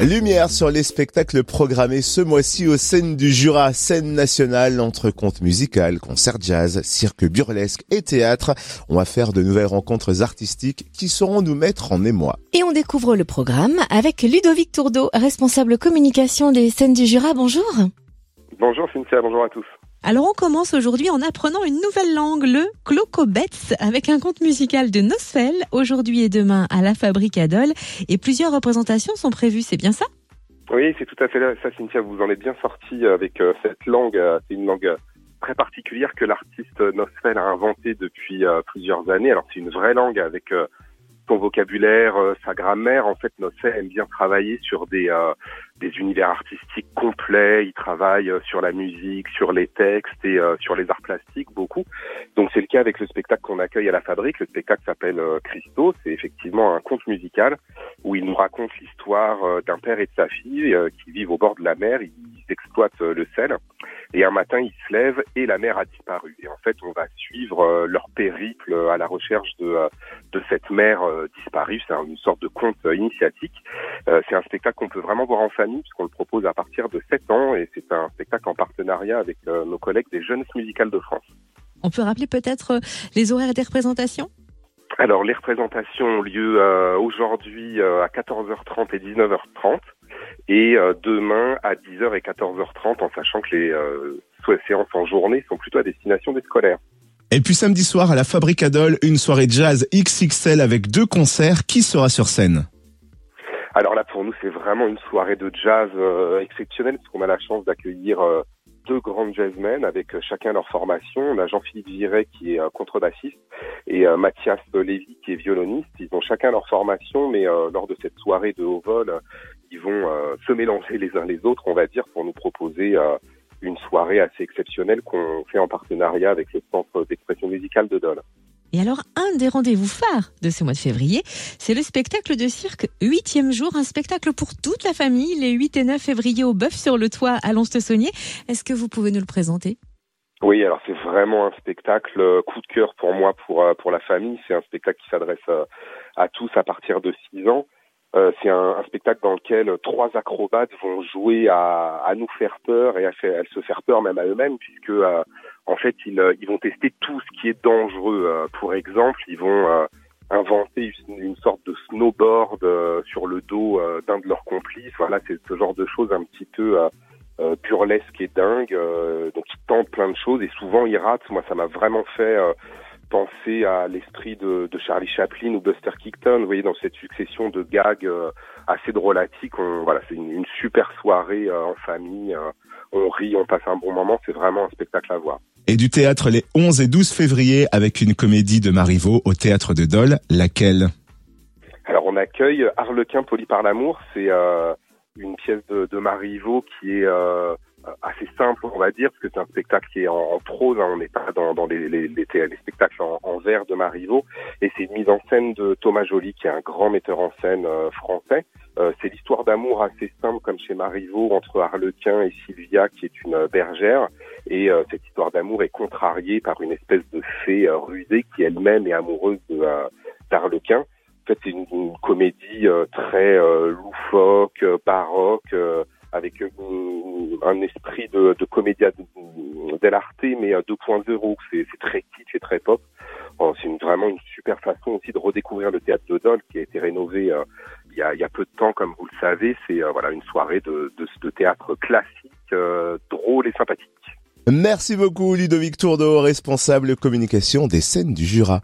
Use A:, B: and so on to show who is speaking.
A: Lumière sur les spectacles programmés ce mois-ci aux scènes du Jura, scène nationale entre contes musicales, concerts jazz, cirque burlesque et théâtre. On va faire de nouvelles rencontres artistiques qui sauront nous mettre en émoi.
B: Et on découvre le programme avec Ludovic Tourdeau, responsable communication des scènes du Jura. Bonjour.
C: Bonjour Cynthia, bonjour à tous.
B: Alors on commence aujourd'hui en apprenant une nouvelle langue, le Clocobets, avec un conte musical de Nosfell, aujourd'hui et demain à la Fabrique Adol, et plusieurs représentations sont prévues, c'est bien ça?
C: Oui, c'est tout à fait ça Cynthia, vous en êtes bien sorti avec euh, cette langue, euh, c'est une langue euh, très particulière que l'artiste Nosfell a inventée depuis plusieurs années. Alors c'est une vraie langue avec son vocabulaire, sa grammaire. En fait, Nosfell aime bien travailler sur des des univers artistiques complets. Il travaille euh, sur la musique, sur les textes et euh, sur les arts plastiques beaucoup. Donc c'est le cas avec le spectacle qu'on accueille à la Fabrique. Le spectacle s'appelle euh, Christo. C'est effectivement un conte musical où il nous raconte l'histoire d'un père et de sa fille qui vivent au bord de la mer. Exploitent le sel. Et un matin, ils se lèvent et la mer a disparu. Et en fait, on va suivre leur périple à la recherche de, de cette mer disparue. C'est une sorte de conte initiatique. c'est un spectacle qu'on peut vraiment voir en famille puisqu'on le propose à partir de 7 ans et c'est un spectacle en partenariat avec euh, nos collègues des Jeunes Musicales de France.
B: On peut rappeler peut-être euh, les horaires des représentations?
C: Alors les représentations ont lieu euh, aujourd'hui à 14h30 et 19h30 et demain à 10h et 14h30 en sachant que les séances en journée sont plutôt à destination des scolaires.
A: Et puis samedi soir à la Fabrique Adol, une soirée jazz XXL avec deux concerts. Qui sera sur scène?
C: Alors là, pour nous, c'est vraiment une soirée de jazz euh, exceptionnelle, parce qu'on a la chance d'accueillir euh, deux grandes jazzmen avec euh, chacun leur formation. On a Jean-Philippe Viret qui est contrebassiste et Mathias Lévy qui est violoniste. Ils ont chacun leur formation, mais lors de cette soirée de haut vol, ils vont se mélanger les uns les autres, on va dire, pour nous proposer une soirée assez exceptionnelle qu'on fait en partenariat avec le Centre d'expression musicale de Dole.
B: Et alors, un des rendez-vous phares de ce mois de février, c'est le spectacle de cirque 8e jour, un spectacle pour toute la famille, les 8 et 9 février au Bœuf sur le toit à Lons-le-Saunier. Est-ce que vous pouvez nous le présenter?
C: Oui, alors c'est vraiment un spectacle euh, coup de cœur pour moi, pour euh, pour la famille. C'est un spectacle qui s'adresse euh, à tous à partir de 6 ans. Euh, c'est un, un, spectacle dans lequel trois acrobates vont jouer à, à nous faire peur et à, se faire peur même à eux-mêmes, puisque euh, en fait ils, euh, ils, vont tester tout ce qui est dangereux. pour exemple, ils vont inventer une, une, sorte de snowboard sur le dos d'un de leurs complices. Voilà, c'est ce genre de choses un petit peu burlesque et dingue. donc ils tentent plein de choses et souvent ils ratent. Moi, ça m'a vraiment fait penser à l'esprit de, de, Charlie Chaplin ou Buster Keaton, vous voyez, dans cette succession de gags euh, assez drôlatiques. On, voilà, c'est une, une, super soirée euh, en famille. Euh, on rit, on passe un bon moment. C'est vraiment un spectacle à voir.
A: Et du théâtre les 11 et 12 février avec une comédie de Marivaux au théâtre de Dole. Laquelle?
C: Alors on accueille Harlequin poli par l'amour. C'est une pièce de, de Marivaux qui est assez simple, on va dire, parce que c'est un spectacle qui est en, prose, hein, on n'est pas dans, dans les, les, les, spectacles en, en, vers de Marivaux, et c'est une mise en scène de Thomas Joly, qui est un grand metteur en scène euh, français. Euh, c'est l'histoire d'amour assez simple, comme chez Marivaux, entre Harlequin et Sylvia, qui est une bergère, et euh, cette histoire d'amour est contrariée par une espèce de fée rusée qui elle-même est amoureuse de d'Harlequin. En fait, c'est une, une, comédie très loufoque, baroque, avec un esprit de, de comédia dell'arte, mais 2.0. C'est très kitsch et très pop. C'est vraiment une super façon aussi de redécouvrir le théâtre de Dole qui a été rénové euh, il, y a, peu de temps, comme vous le savez. C'est euh, voilà une soirée de, théâtre classique, euh, drôle et sympathique.
A: Merci beaucoup Ludovic Tourdeau, responsable communication des scènes du Jura.